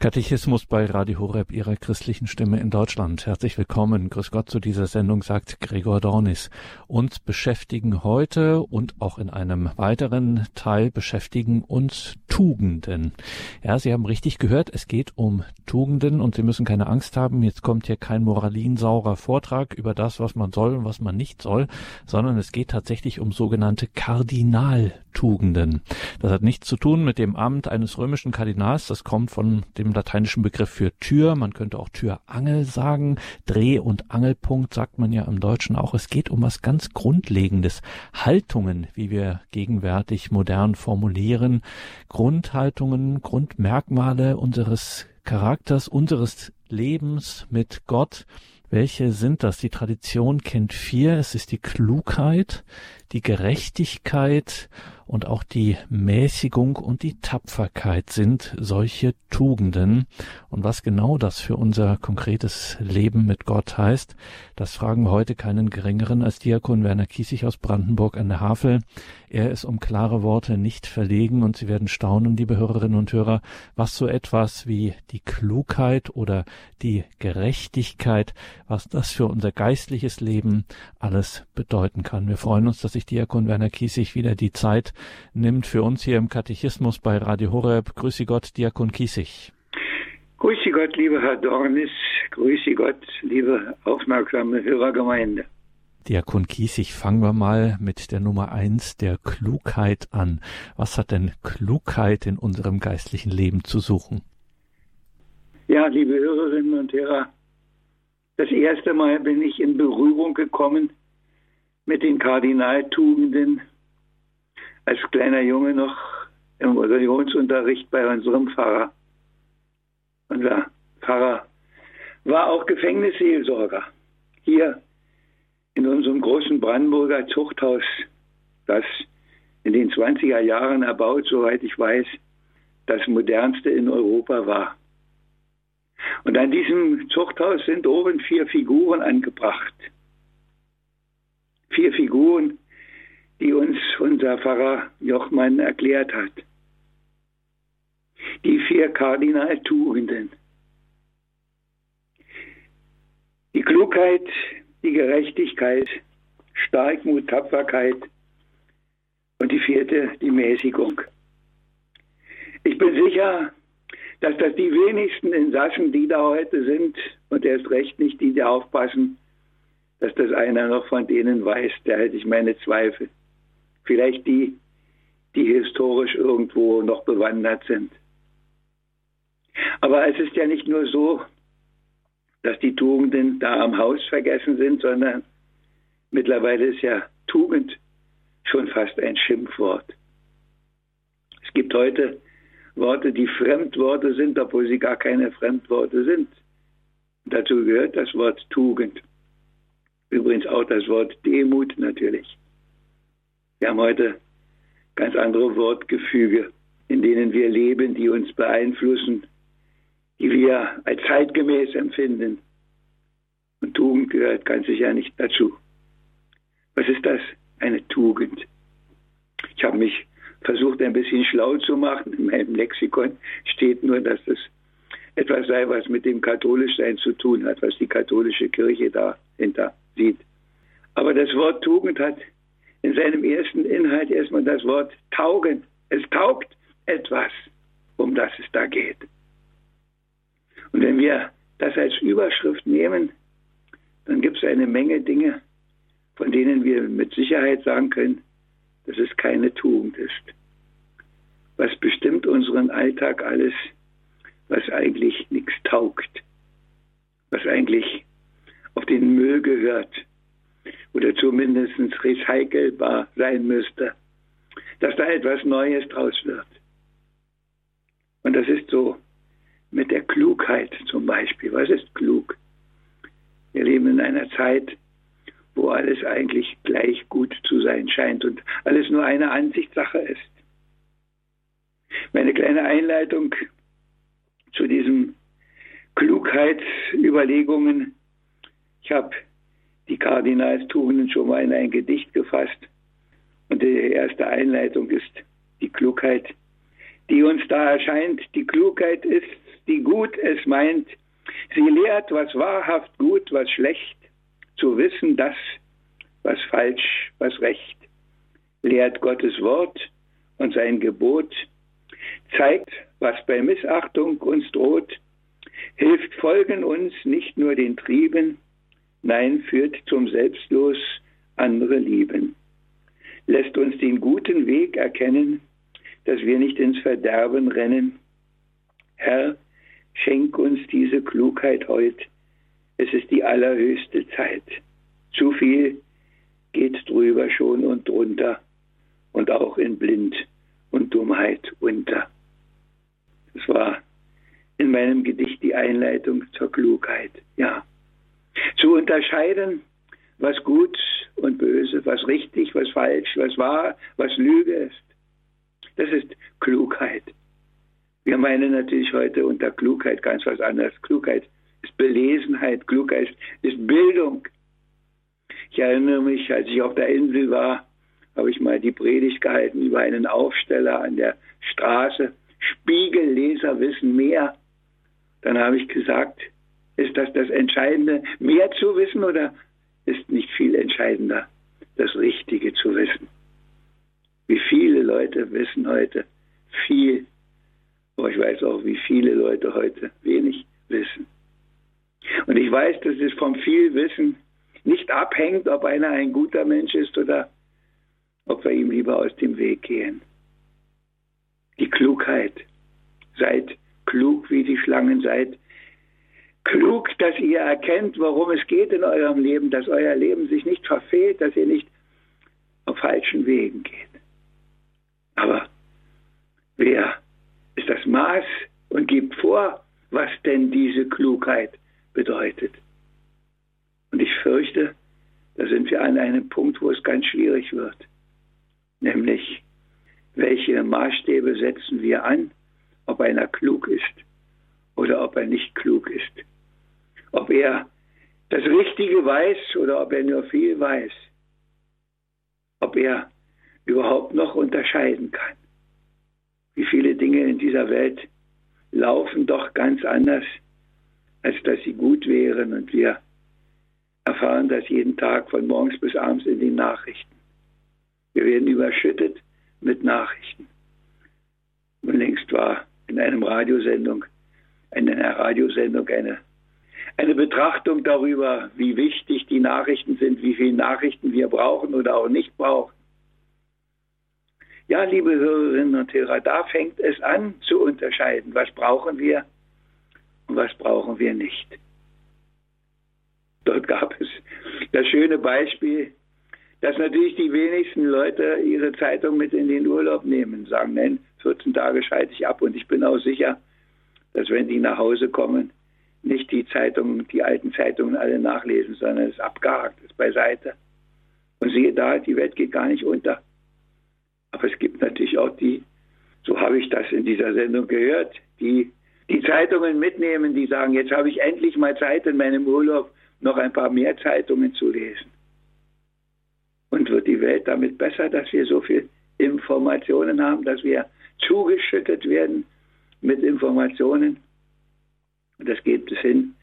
Katechismus bei Radio Horeb, Ihrer christlichen Stimme in Deutschland. Herzlich willkommen. Grüß Gott zu dieser Sendung, sagt Gregor Dornis. Uns beschäftigen heute und auch in einem weiteren Teil beschäftigen uns Tugenden. Ja, Sie haben richtig gehört, es geht um Tugenden und Sie müssen keine Angst haben. Jetzt kommt hier kein moralinsaurer Vortrag über das, was man soll und was man nicht soll, sondern es geht tatsächlich um sogenannte Kardinaltugenden. Das hat nichts zu tun mit dem Amt eines römischen Kardinals. Das kommt von dem lateinischen Begriff für Tür. Man könnte auch Türangel sagen. Dreh- und Angelpunkt sagt man ja im Deutschen auch. Es geht um was ganz Grundlegendes. Haltungen, wie wir gegenwärtig modern formulieren. Grundhaltungen, Grundmerkmale unseres Charakters, unseres Lebens mit Gott. Welche sind das? Die Tradition kennt vier. Es ist die Klugheit, die Gerechtigkeit und auch die Mäßigung und die Tapferkeit sind solche Tugenden. Und was genau das für unser konkretes Leben mit Gott heißt, das fragen wir heute keinen geringeren als Diakon Werner Kiesig aus Brandenburg an der Havel. Er ist um klare Worte nicht verlegen und Sie werden staunen, liebe Hörerinnen und Hörer, was so etwas wie die Klugheit oder die Gerechtigkeit, was das für unser geistliches Leben alles bedeuten kann. Wir freuen uns, dass sich Diakon Werner Kiesig wieder die Zeit nimmt für uns hier im Katechismus bei Radio Horeb. Grüße Gott, Diakon Kiesig. Grüße Gott, lieber Herr Dornis. Grüße Gott, liebe aufmerksame Hörergemeinde. Diakon Kiesig, fangen wir mal mit der Nummer eins der Klugheit an. Was hat denn Klugheit in unserem geistlichen Leben zu suchen? Ja, liebe Hörerinnen und Hörer, das erste Mal bin ich in Berührung gekommen mit den Kardinaltugenden als kleiner Junge noch im Religionsunterricht bei unserem Pfarrer. Unser Pfarrer war auch Gefängnisseelsorger hier in unserem großen Brandenburger Zuchthaus, das in den 20er Jahren erbaut, soweit ich weiß, das modernste in Europa war. Und an diesem Zuchthaus sind oben vier Figuren angebracht. Vier Figuren, die uns unser Pfarrer Jochmann erklärt hat. Die vier Kardinaltugenden. Die Klugheit, die Gerechtigkeit, Starkmut, Tapferkeit und die vierte, die Mäßigung. Ich bin sicher, dass das die wenigsten Insassen, die da heute sind, und erst recht nicht die, die aufpassen, dass das einer noch von denen weiß, da hätte ich meine Zweifel. Vielleicht die, die historisch irgendwo noch bewandert sind. Aber es ist ja nicht nur so, dass die Tugenden da am Haus vergessen sind, sondern mittlerweile ist ja Tugend schon fast ein Schimpfwort. Es gibt heute Worte, die Fremdworte sind, obwohl sie gar keine Fremdworte sind. dazu gehört das Wort Tugend. Übrigens auch das Wort Demut natürlich. Wir haben heute ganz andere Wortgefüge, in denen wir leben, die uns beeinflussen, die wir als zeitgemäß empfinden. Und Tugend gehört ganz sicher nicht dazu. Was ist das? Eine Tugend. Ich habe mich versucht, ein bisschen schlau zu machen. In meinem Lexikon steht nur, dass es etwas sei, was mit dem Katholischsein zu tun hat, was die katholische Kirche dahinter sieht. Aber das Wort Tugend hat in seinem ersten Inhalt erstmal das Wort taugen. Es taugt etwas, um das es da geht. Und wenn wir das als Überschrift nehmen, dann gibt es eine Menge Dinge, von denen wir mit Sicherheit sagen können, dass es keine Tugend ist. Was bestimmt unseren Alltag alles, was eigentlich nichts taugt, was eigentlich auf den Müll gehört oder zumindest recycelbar sein müsste, dass da etwas Neues draus wird. Und das ist so mit der Klugheit zum Beispiel. Was ist klug? Wir leben in einer Zeit, wo alles eigentlich gleich gut zu sein scheint und alles nur eine Ansichtssache ist. Meine kleine Einleitung zu diesen Klugheitsüberlegungen. Ich habe die Kardinalstugenden schon mal in ein Gedicht gefasst. Und die erste Einleitung ist die Klugheit, die uns da erscheint. Die Klugheit ist, die gut es meint. Sie lehrt, was wahrhaft gut, was schlecht, zu wissen, das, was falsch, was recht. Lehrt Gottes Wort und sein Gebot, zeigt, was bei Missachtung uns droht, hilft folgen uns nicht nur den Trieben, nein, führt zum Selbstlos andere lieben, lässt uns den guten Weg erkennen, dass wir nicht ins Verderben rennen. Herr, schenk uns diese Klugheit heut, es ist die allerhöchste Zeit. Zu viel geht drüber schon und drunter und auch in Blind und Dummheit unter. Das war in meinem Gedicht die Einleitung zur Klugheit. Ja. Zu unterscheiden, was gut und böse, was richtig, was falsch, was wahr, was Lüge ist. Das ist Klugheit. Wir meinen natürlich heute unter Klugheit ganz was anderes. Klugheit ist Belesenheit, Klugheit ist Bildung. Ich erinnere mich, als ich auf der Insel war, habe ich mal die Predigt gehalten über einen Aufsteller an der Straße. Spiegelleser wissen mehr. Dann habe ich gesagt, ist das das Entscheidende, mehr zu wissen oder ist nicht viel entscheidender, das Richtige zu wissen? Wie viele Leute wissen heute viel, aber ich weiß auch, wie viele Leute heute wenig wissen. Und ich weiß, dass es vom viel Wissen nicht abhängt, ob einer ein guter Mensch ist oder ob wir ihm lieber aus dem Weg gehen. Die Klugheit. Seid klug wie die Schlangen, seid klug, dass ihr erkennt, worum es geht in eurem Leben, dass euer Leben sich nicht verfehlt, dass ihr nicht auf falschen Wegen geht. Aber wer ist das Maß und gibt vor, was denn diese Klugheit bedeutet? Und ich fürchte, da sind wir an einem Punkt, wo es ganz schwierig wird. Nämlich, welche Maßstäbe setzen wir an, ob einer klug ist oder ob er nicht klug ist. Ob er das Richtige weiß oder ob er nur viel weiß. Ob er überhaupt noch unterscheiden kann. Wie viele Dinge in dieser Welt laufen doch ganz anders, als dass sie gut wären und wir erfahren das jeden Tag von morgens bis abends in den Nachrichten. Wir werden überschüttet mit Nachrichten. Und längst war in einem Radiosendung, in einer Radiosendung eine, eine Betrachtung darüber, wie wichtig die Nachrichten sind, wie viele Nachrichten wir brauchen oder auch nicht brauchen. Ja, liebe Hörerinnen und Hörer, da fängt es an zu unterscheiden, was brauchen wir und was brauchen wir nicht. Dort gab es das schöne Beispiel, dass natürlich die wenigsten Leute ihre Zeitung mit in den Urlaub nehmen, sagen, nein, 14 Tage schalte ich ab und ich bin auch sicher, dass wenn die nach Hause kommen, nicht die Zeitungen, die alten Zeitungen alle nachlesen, sondern es ist abgehakt, ist beiseite. Und siehe da, die Welt geht gar nicht unter. Aber es gibt natürlich auch die, so habe ich das in dieser Sendung gehört, die die Zeitungen mitnehmen, die sagen, jetzt habe ich endlich mal Zeit in meinem Urlaub, noch ein paar mehr Zeitungen zu lesen. Und wird die Welt damit besser, dass wir so viel Informationen haben, dass wir zugeschüttet werden mit Informationen? Und das geht bis hin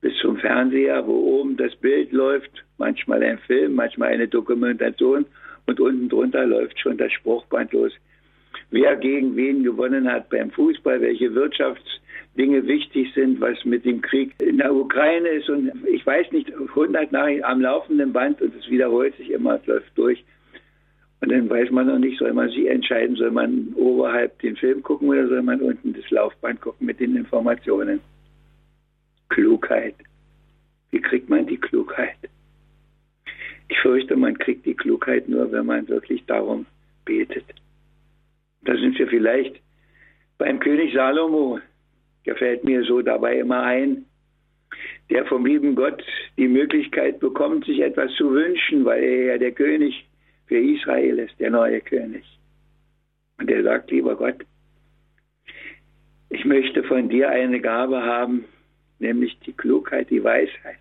bis zum Fernseher, wo oben das Bild läuft, manchmal ein Film, manchmal eine Dokumentation und unten drunter läuft schon das Spruchband los. Wer gegen wen gewonnen hat beim Fußball, welche Wirtschafts- Dinge wichtig sind, was mit dem Krieg in der Ukraine ist. Und ich weiß nicht, 100 Nachrichten am laufenden Band und es wiederholt sich immer, es läuft durch. Und dann weiß man noch nicht, soll man sich entscheiden, soll man oberhalb den Film gucken oder soll man unten das Laufband gucken mit den Informationen. Klugheit. Wie kriegt man die Klugheit? Ich fürchte, man kriegt die Klugheit nur, wenn man wirklich darum betet. Da sind wir vielleicht beim König Salomo, der fällt mir so dabei immer ein, der vom lieben Gott die Möglichkeit bekommt, sich etwas zu wünschen, weil er ja der König für Israel ist, der neue König. Und er sagt, lieber Gott, ich möchte von dir eine Gabe haben, nämlich die Klugheit, die Weisheit.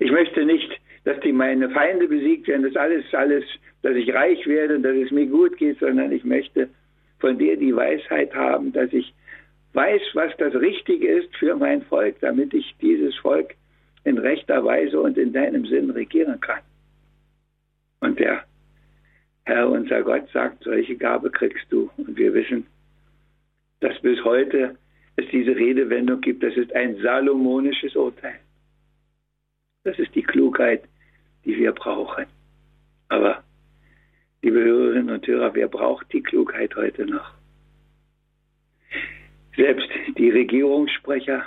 Ich möchte nicht, dass die meine Feinde besiegt werden, dass alles, alles, dass ich reich werde und dass es mir gut geht, sondern ich möchte von dir die Weisheit haben, dass ich weiß, was das Richtige ist für mein Volk, damit ich dieses Volk in rechter Weise und in deinem Sinn regieren kann. Und der Herr, unser Gott, sagt, solche Gabe kriegst du. Und wir wissen, dass bis heute es diese Redewendung gibt, das ist ein salomonisches Urteil. Das ist die Klugheit, die wir brauchen. Aber, liebe Hörerinnen und Hörer, wer braucht die Klugheit heute noch? Selbst die Regierungssprecher,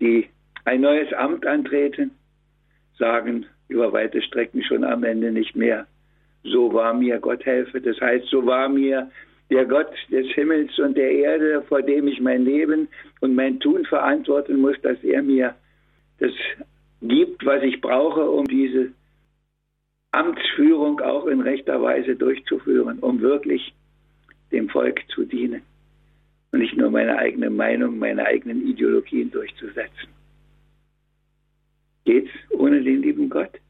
die ein neues Amt antreten, sagen über weite Strecken schon am Ende nicht mehr, so war mir Gott helfe. Das heißt, so war mir der Gott des Himmels und der Erde, vor dem ich mein Leben und mein Tun verantworten muss, dass er mir das gibt, was ich brauche, um diese Amtsführung auch in rechter Weise durchzuführen, um wirklich dem Volk zu dienen und nicht nur meine eigene Meinung, meine eigenen Ideologien durchzusetzen. Geht's ohne den lieben Gott?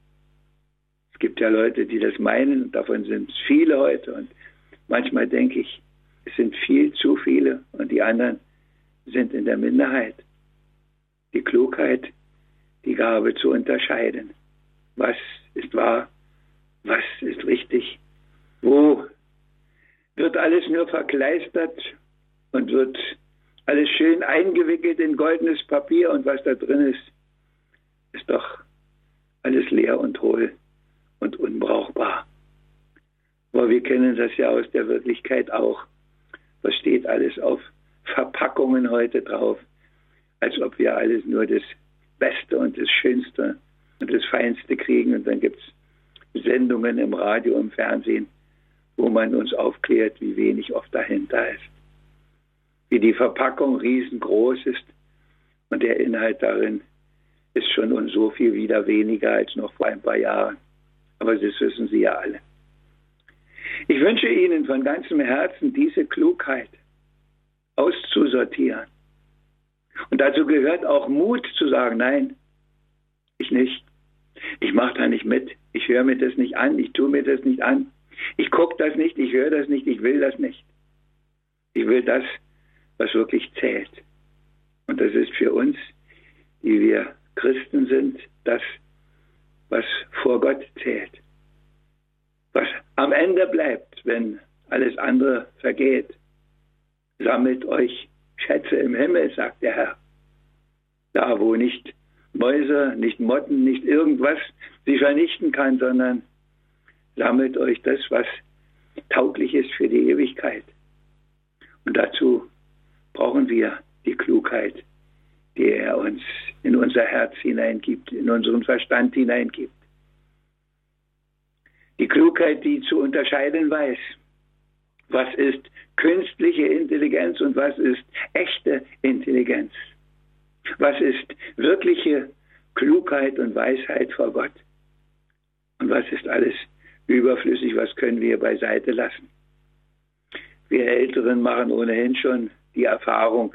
Es gibt ja Leute, die das meinen, und davon sind es viele heute. Und manchmal denke ich, es sind viel zu viele und die anderen sind in der Minderheit. Die Klugheit, die Gabe zu unterscheiden. Was ist wahr? Was ist richtig? Wo wird alles nur verkleistert und wird alles schön eingewickelt in goldenes Papier und was da drin ist, ist doch alles leer und hohl und unbrauchbar. Aber wir kennen das ja aus der Wirklichkeit auch. Was steht alles auf Verpackungen heute drauf? Als ob wir alles nur das Beste und das Schönste und das Feinste kriegen. Und dann gibt es Sendungen im Radio, im Fernsehen, wo man uns aufklärt, wie wenig oft dahinter ist wie die Verpackung riesengroß ist und der Inhalt darin ist schon und so viel wieder weniger als noch vor ein paar Jahren. Aber das wissen Sie ja alle. Ich wünsche Ihnen von ganzem Herzen diese Klugheit auszusortieren. Und dazu gehört auch Mut zu sagen, nein, ich nicht. Ich mache da nicht mit. Ich höre mir das nicht an. Ich tue mir das nicht an. Ich gucke das nicht. Ich höre das nicht. Ich will das nicht. Ich will das, was wirklich zählt. Und das ist für uns, die wir Christen sind, das, was vor Gott zählt. Was am Ende bleibt, wenn alles andere vergeht. Sammelt euch Schätze im Himmel, sagt der Herr. Da, wo nicht Mäuse, nicht Motten, nicht irgendwas sie vernichten kann, sondern sammelt euch das, was tauglich ist für die Ewigkeit. Und dazu brauchen wir die Klugheit, die er uns in unser Herz hineingibt, in unseren Verstand hineingibt. Die Klugheit, die zu unterscheiden weiß, was ist künstliche Intelligenz und was ist echte Intelligenz. Was ist wirkliche Klugheit und Weisheit vor Gott? Und was ist alles überflüssig, was können wir beiseite lassen? Wir Älteren machen ohnehin schon die Erfahrung,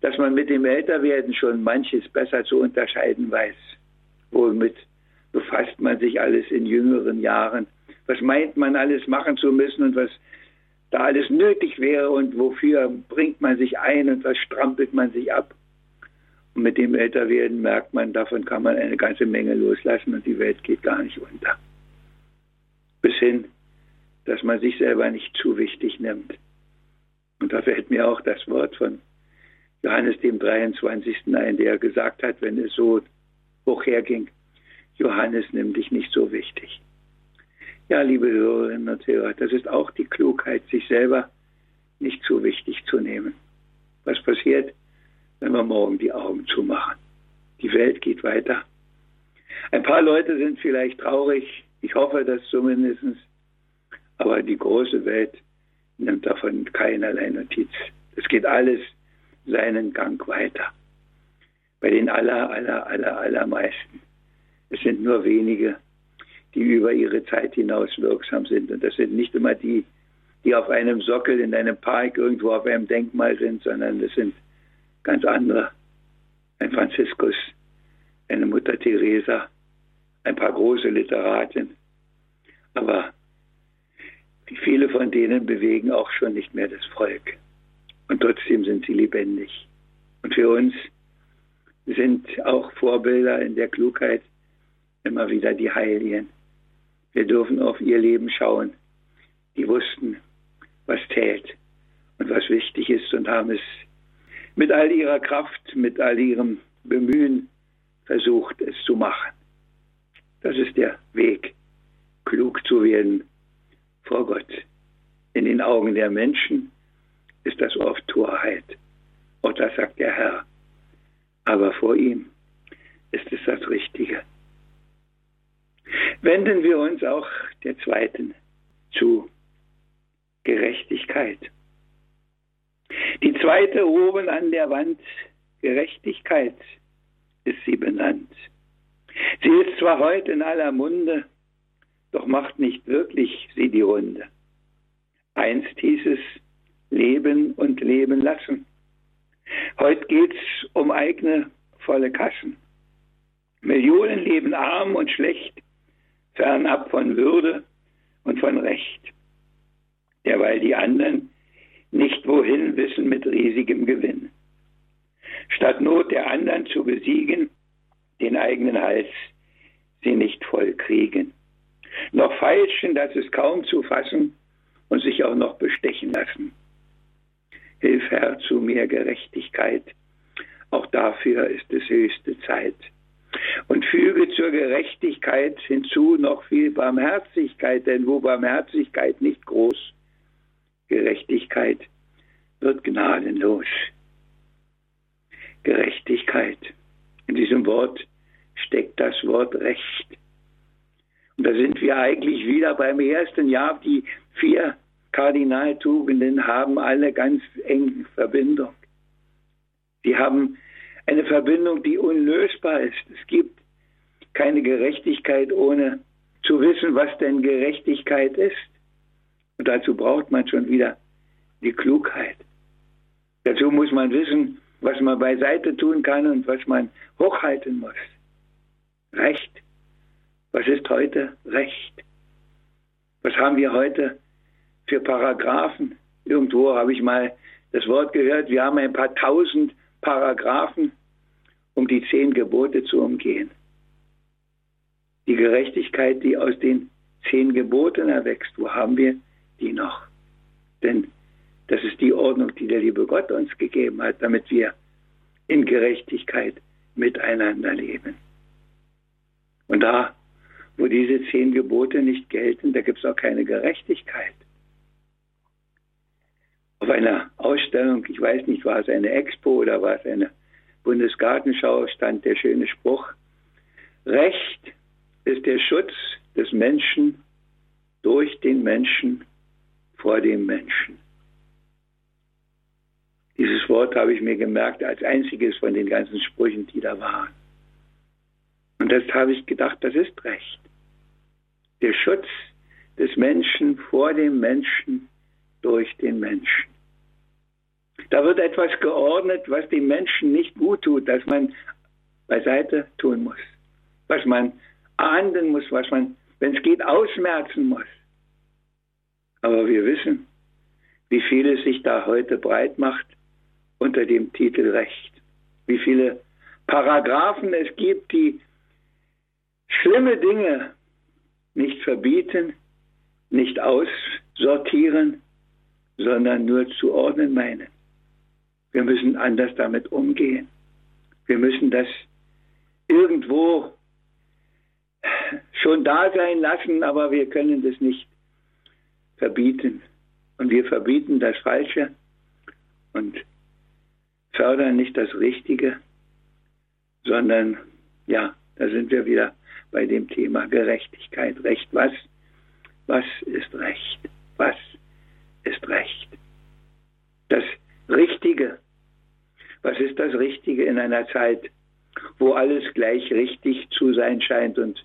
dass man mit dem Älterwerden schon manches besser zu unterscheiden weiß. Womit befasst man sich alles in jüngeren Jahren? Was meint man alles machen zu müssen und was da alles nötig wäre und wofür bringt man sich ein und was strampelt man sich ab? Und mit dem Älterwerden merkt man, davon kann man eine ganze Menge loslassen und die Welt geht gar nicht unter. Bis hin, dass man sich selber nicht zu wichtig nimmt. Und da fällt mir auch das Wort von Johannes dem 23. ein, der gesagt hat, wenn es so hoch herging, Johannes, nimm dich nicht so wichtig. Ja, liebe Hörerinnen und Hörer, das ist auch die Klugheit, sich selber nicht zu wichtig zu nehmen. Was passiert, wenn wir morgen die Augen zumachen? Die Welt geht weiter. Ein paar Leute sind vielleicht traurig, ich hoffe das zumindest, aber die große Welt nimmt davon keinerlei Notiz. Es geht alles seinen Gang weiter. Bei den aller, aller, aller, allermeisten. Es sind nur wenige, die über ihre Zeit hinaus wirksam sind. Und das sind nicht immer die, die auf einem Sockel in einem Park irgendwo auf einem Denkmal sind, sondern das sind ganz andere. Ein Franziskus, eine Mutter Teresa, ein paar große Literaten. Aber Viele von denen bewegen auch schon nicht mehr das Volk. Und trotzdem sind sie lebendig. Und für uns sind auch Vorbilder in der Klugheit immer wieder die Heiligen. Wir dürfen auf ihr Leben schauen. Die wussten, was zählt und was wichtig ist und haben es mit all ihrer Kraft, mit all ihrem Bemühen versucht, es zu machen. Das ist der Weg, klug zu werden vor Gott. In den Augen der Menschen ist das oft Torheit. Auch das sagt der Herr. Aber vor ihm ist es das Richtige. Wenden wir uns auch der zweiten zu Gerechtigkeit. Die zweite oben an der Wand, Gerechtigkeit, ist sie benannt. Sie ist zwar heute in aller Munde, doch macht nicht wirklich sie die Runde. Einst hieß es Leben und Leben lassen. Heute geht's um eigene volle Kassen. Millionen leben arm und schlecht, fernab von Würde und von Recht. Derweil die anderen nicht wohin wissen mit riesigem Gewinn. Statt Not der anderen zu besiegen, den eigenen Hals sie nicht voll kriegen. Noch feilschen, das ist kaum zu fassen und sich auch noch bestechen lassen. Hilf Herr zu mehr Gerechtigkeit, auch dafür ist es höchste Zeit. Und füge zur Gerechtigkeit hinzu noch viel Barmherzigkeit, denn wo Barmherzigkeit nicht groß, Gerechtigkeit wird gnadenlos. Gerechtigkeit. In diesem Wort steckt das Wort Recht. Und da sind wir eigentlich wieder beim ersten Jahr. Die vier Kardinaltugenden haben alle ganz eng Verbindung. Sie haben eine Verbindung, die unlösbar ist. Es gibt keine Gerechtigkeit, ohne zu wissen, was denn Gerechtigkeit ist. Und dazu braucht man schon wieder die Klugheit. Dazu muss man wissen, was man beiseite tun kann und was man hochhalten muss. Recht. Was ist heute Recht? Was haben wir heute für Paragraphen? Irgendwo habe ich mal das Wort gehört, wir haben ein paar tausend Paragraphen, um die zehn Gebote zu umgehen. Die Gerechtigkeit, die aus den zehn Geboten erwächst, wo haben wir die noch? Denn das ist die Ordnung, die der liebe Gott uns gegeben hat, damit wir in Gerechtigkeit miteinander leben. Und da, wo diese zehn Gebote nicht gelten, da gibt es auch keine Gerechtigkeit. Auf einer Ausstellung, ich weiß nicht, war es eine Expo oder war es eine Bundesgartenschau, stand der schöne Spruch, Recht ist der Schutz des Menschen durch den Menschen vor dem Menschen. Dieses Wort habe ich mir gemerkt als einziges von den ganzen Sprüchen, die da waren. Und das habe ich gedacht, das ist recht. Der Schutz des Menschen vor dem Menschen durch den Menschen. Da wird etwas geordnet, was dem Menschen nicht gut tut, das man beiseite tun muss. Was man ahnden muss, was man, wenn es geht, ausmerzen muss. Aber wir wissen, wie viel es sich da heute breit macht unter dem Titel Recht. Wie viele Paragraphen es gibt, die schlimme Dinge nicht verbieten, nicht aussortieren, sondern nur zu ordnen meinen. Wir müssen anders damit umgehen. Wir müssen das irgendwo schon da sein lassen, aber wir können das nicht verbieten. Und wir verbieten das Falsche und fördern nicht das Richtige, sondern ja, da sind wir wieder bei dem Thema Gerechtigkeit. Recht was? Was ist Recht? Was ist Recht? Das Richtige. Was ist das Richtige in einer Zeit, wo alles gleich richtig zu sein scheint? Und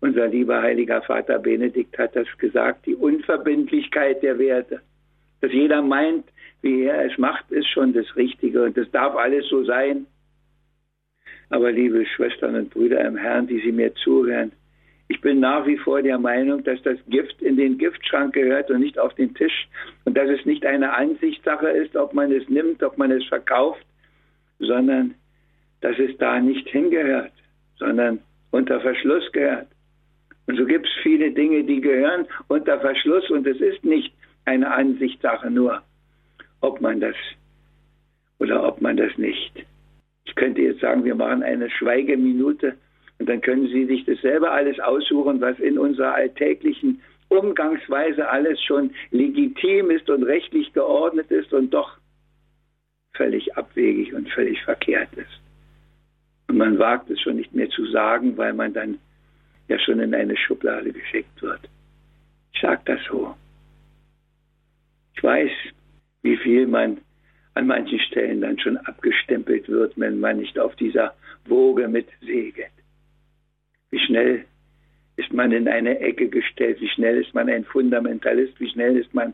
unser lieber heiliger Vater Benedikt hat das gesagt, die Unverbindlichkeit der Werte. Dass jeder meint, wie er es macht, ist schon das Richtige und das darf alles so sein. Aber liebe Schwestern und Brüder im Herrn, die Sie mir zuhören, Ich bin nach wie vor der Meinung, dass das Gift in den Giftschrank gehört und nicht auf den Tisch und dass es nicht eine Ansichtssache ist, ob man es nimmt, ob man es verkauft, sondern dass es da nicht hingehört, sondern unter Verschluss gehört. Und so gibt es viele Dinge, die gehören unter Verschluss und es ist nicht eine Ansichtssache nur, ob man das oder ob man das nicht. Ich könnte jetzt sagen, wir machen eine Schweigeminute und dann können Sie sich das selber alles aussuchen, was in unserer alltäglichen Umgangsweise alles schon legitim ist und rechtlich geordnet ist und doch völlig abwegig und völlig verkehrt ist. Und man wagt es schon nicht mehr zu sagen, weil man dann ja schon in eine Schublade geschickt wird. Ich sage das so. Ich weiß, wie viel man an manchen Stellen dann schon abgestempelt wird, wenn man nicht auf dieser Woge mit segelt. Wie schnell ist man in eine Ecke gestellt, wie schnell ist man ein Fundamentalist, wie schnell ist man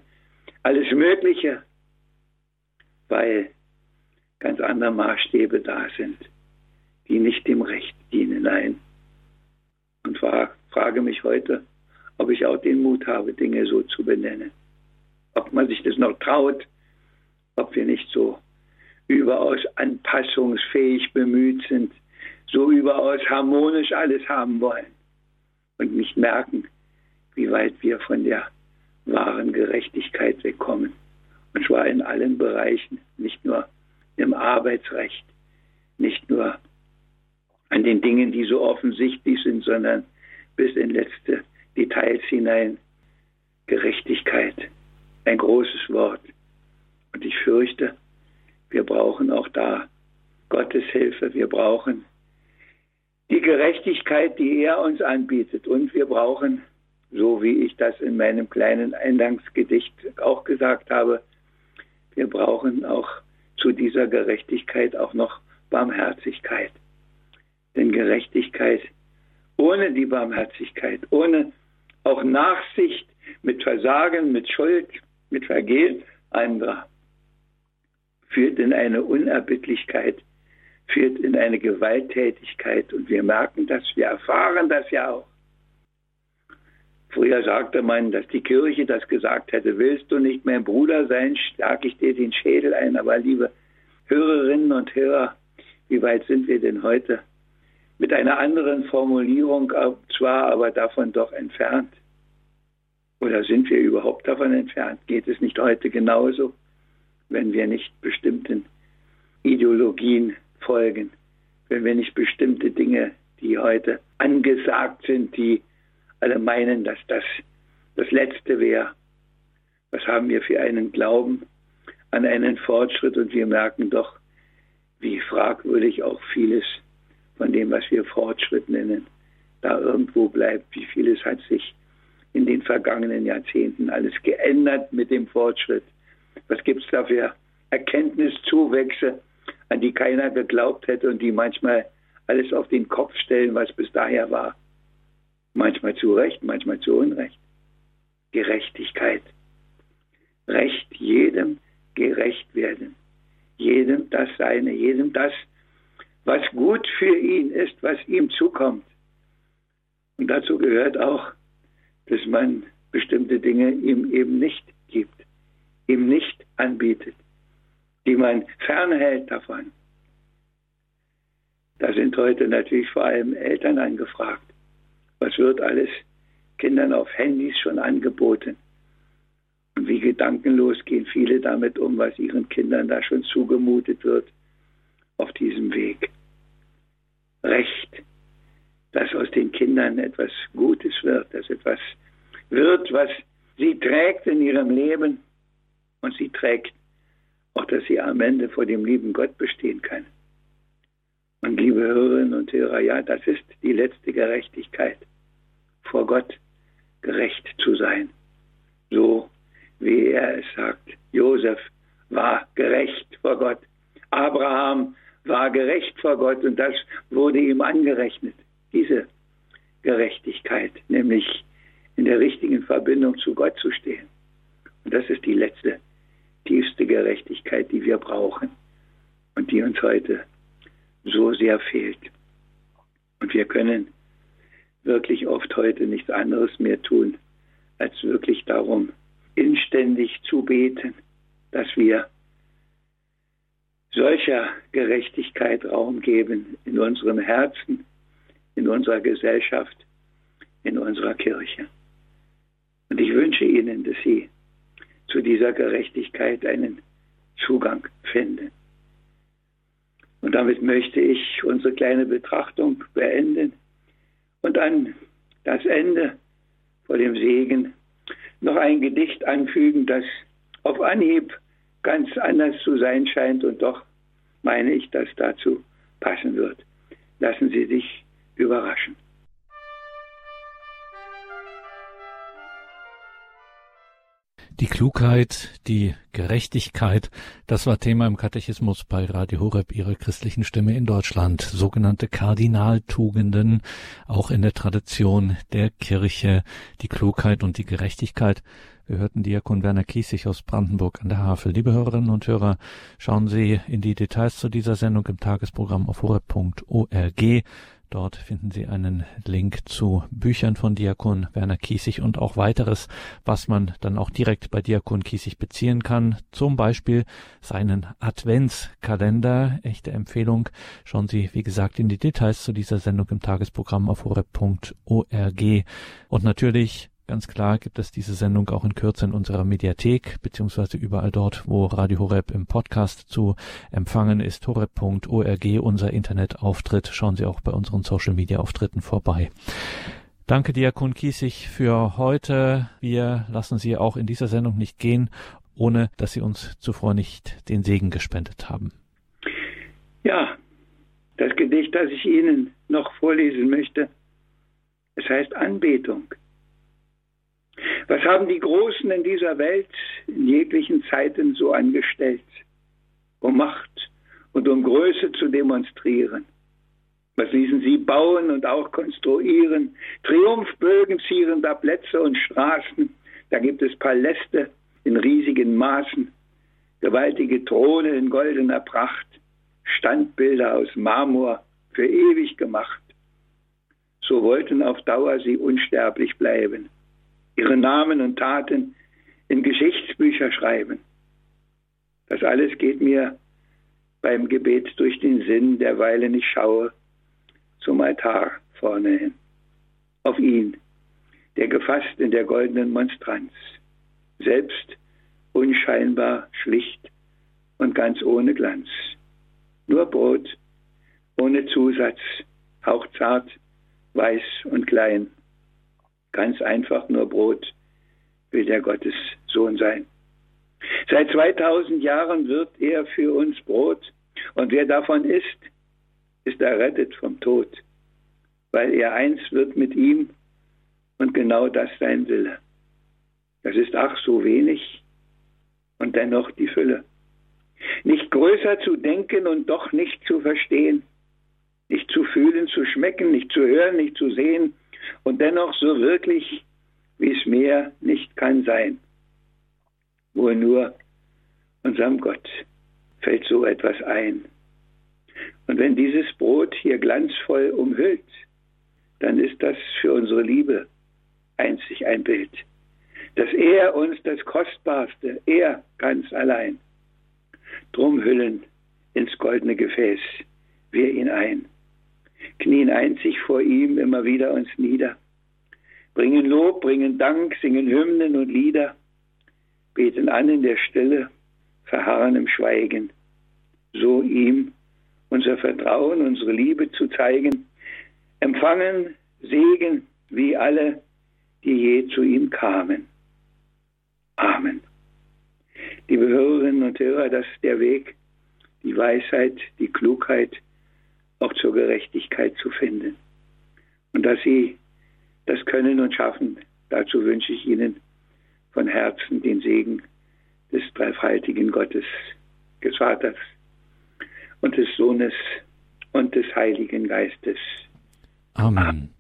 alles Mögliche, weil ganz andere Maßstäbe da sind, die nicht dem Recht dienen. Nein. Und frage mich heute, ob ich auch den Mut habe, Dinge so zu benennen. Ob man sich das noch traut, ob wir nicht so überaus anpassungsfähig bemüht sind, so überaus harmonisch alles haben wollen und nicht merken, wie weit wir von der wahren Gerechtigkeit wegkommen. Und zwar in allen Bereichen, nicht nur im Arbeitsrecht, nicht nur an den Dingen, die so offensichtlich sind, sondern bis in letzte Details hinein. Gerechtigkeit, ein großes Wort. Und ich fürchte, wir brauchen auch da Gottes Hilfe. Wir brauchen die Gerechtigkeit, die er uns anbietet. Und wir brauchen, so wie ich das in meinem kleinen Eingangsgedicht auch gesagt habe, wir brauchen auch zu dieser Gerechtigkeit auch noch Barmherzigkeit. Denn Gerechtigkeit ohne die Barmherzigkeit, ohne auch Nachsicht mit Versagen, mit Schuld, mit Vergehen anderer, führt in eine Unerbittlichkeit, führt in eine Gewalttätigkeit und wir merken das, wir erfahren das ja auch. Früher sagte man, dass die Kirche das gesagt hätte, willst du nicht mein Bruder sein, schlag ich dir den Schädel ein. Aber liebe Hörerinnen und Hörer, wie weit sind wir denn heute? Mit einer anderen Formulierung zwar, aber davon doch entfernt. Oder sind wir überhaupt davon entfernt? Geht es nicht heute genauso? wenn wir nicht bestimmten Ideologien folgen, wenn wir nicht bestimmte Dinge, die heute angesagt sind, die alle meinen, dass das das Letzte wäre. Was haben wir für einen Glauben an einen Fortschritt und wir merken doch, wie fragwürdig auch vieles von dem, was wir Fortschritt nennen, da irgendwo bleibt. Wie vieles hat sich in den vergangenen Jahrzehnten alles geändert mit dem Fortschritt. Was gibt es da für Erkenntniszuwächse, an die keiner geglaubt hätte und die manchmal alles auf den Kopf stellen, was bis daher war. Manchmal zu Recht, manchmal zu Unrecht. Gerechtigkeit. Recht jedem gerecht werden. Jedem das Seine, jedem das, was gut für ihn ist, was ihm zukommt. Und dazu gehört auch, dass man bestimmte Dinge ihm eben nicht gibt ihm nicht anbietet, die man fernhält davon. Da sind heute natürlich vor allem Eltern angefragt. Was wird alles Kindern auf Handys schon angeboten? Und wie gedankenlos gehen viele damit um, was ihren Kindern da schon zugemutet wird auf diesem Weg. Recht, dass aus den Kindern etwas Gutes wird, dass etwas wird, was sie trägt in ihrem Leben und sie trägt, auch dass sie am Ende vor dem lieben Gott bestehen kann. Und liebe Hörerinnen und Hörer, ja, das ist die letzte Gerechtigkeit, vor Gott gerecht zu sein. So wie er es sagt. Josef war gerecht vor Gott. Abraham war gerecht vor Gott und das wurde ihm angerechnet. Diese Gerechtigkeit, nämlich in der richtigen Verbindung zu Gott zu stehen. Und das ist die letzte tiefste Gerechtigkeit, die wir brauchen und die uns heute so sehr fehlt. Und wir können wirklich oft heute nichts anderes mehr tun, als wirklich darum, inständig zu beten, dass wir solcher Gerechtigkeit Raum geben in unserem Herzen, in unserer Gesellschaft, in unserer Kirche. Und ich wünsche Ihnen, dass Sie zu dieser Gerechtigkeit einen Zugang finden. Und damit möchte ich unsere kleine Betrachtung beenden und an das Ende vor dem Segen noch ein Gedicht anfügen, das auf Anhieb ganz anders zu sein scheint und doch meine ich, dass dazu passen wird. Lassen Sie sich überraschen. Die Klugheit, die Gerechtigkeit, das war Thema im Katechismus bei Radio Horeb, ihrer christlichen Stimme in Deutschland. Sogenannte Kardinaltugenden, auch in der Tradition der Kirche, die Klugheit und die Gerechtigkeit. Wir hörten Diakon Werner Kiesig aus Brandenburg an der Havel. Liebe Hörerinnen und Hörer, schauen Sie in die Details zu dieser Sendung im Tagesprogramm auf horeb.org. Dort finden Sie einen Link zu Büchern von Diakon Werner Kiesig und auch weiteres, was man dann auch direkt bei Diakon Kiesig beziehen kann. Zum Beispiel seinen Adventskalender. Echte Empfehlung. Schauen Sie, wie gesagt, in die Details zu dieser Sendung im Tagesprogramm auf horeb.org. Und natürlich Ganz klar gibt es diese Sendung auch in Kürze in unserer Mediathek, beziehungsweise überall dort, wo Radio Horeb im Podcast zu empfangen ist. horeb.org, unser Internetauftritt. Schauen Sie auch bei unseren Social Media Auftritten vorbei. Danke, Diakon Kiesig, für heute. Wir lassen Sie auch in dieser Sendung nicht gehen, ohne dass Sie uns zuvor nicht den Segen gespendet haben. Ja, das Gedicht, das ich Ihnen noch vorlesen möchte, es heißt Anbetung. Was haben die Großen in dieser Welt in jeglichen Zeiten so angestellt, um Macht und um Größe zu demonstrieren? Was ließen sie bauen und auch konstruieren? Triumphbögen zierender Plätze und Straßen. Da gibt es Paläste in riesigen Maßen, gewaltige Throne in goldener Pracht, Standbilder aus Marmor für ewig gemacht. So wollten auf Dauer sie unsterblich bleiben ihre Namen und Taten in Geschichtsbücher schreiben. Das alles geht mir beim Gebet durch den Sinn, derweilen ich schaue zum Altar vorne hin. Auf ihn, der gefasst in der goldenen Monstranz, selbst unscheinbar, schlicht und ganz ohne Glanz. Nur Brot, ohne Zusatz, hauchzart, weiß und klein Ganz einfach nur Brot will der Gottes Sohn sein. Seit 2000 Jahren wird er für uns Brot und wer davon isst, ist errettet vom Tod, weil er eins wird mit ihm und genau das sein Wille. Das ist ach so wenig und dennoch die Fülle. Nicht größer zu denken und doch nicht zu verstehen, nicht zu fühlen, zu schmecken, nicht zu hören, nicht zu sehen, und dennoch so wirklich, wie es mehr nicht kann sein. Wohl nur unserem Gott fällt so etwas ein. Und wenn dieses Brot hier glanzvoll umhüllt, dann ist das für unsere Liebe einzig ein Bild, dass er uns das Kostbarste, er ganz allein, drum hüllen ins goldene Gefäß wir ihn ein knien einzig vor ihm immer wieder uns nieder, bringen Lob, bringen Dank, singen Hymnen und Lieder, beten an in der Stille, verharren im Schweigen, so ihm unser Vertrauen, unsere Liebe zu zeigen, empfangen Segen wie alle, die je zu ihm kamen. Amen. Liebe Hörerinnen und Hörer, das ist der Weg, die Weisheit, die Klugheit, auch zur Gerechtigkeit zu finden. Und dass Sie das können und schaffen, dazu wünsche ich Ihnen von Herzen den Segen des dreifaltigen Gottes, des Vaters und des Sohnes und des Heiligen Geistes. Amen.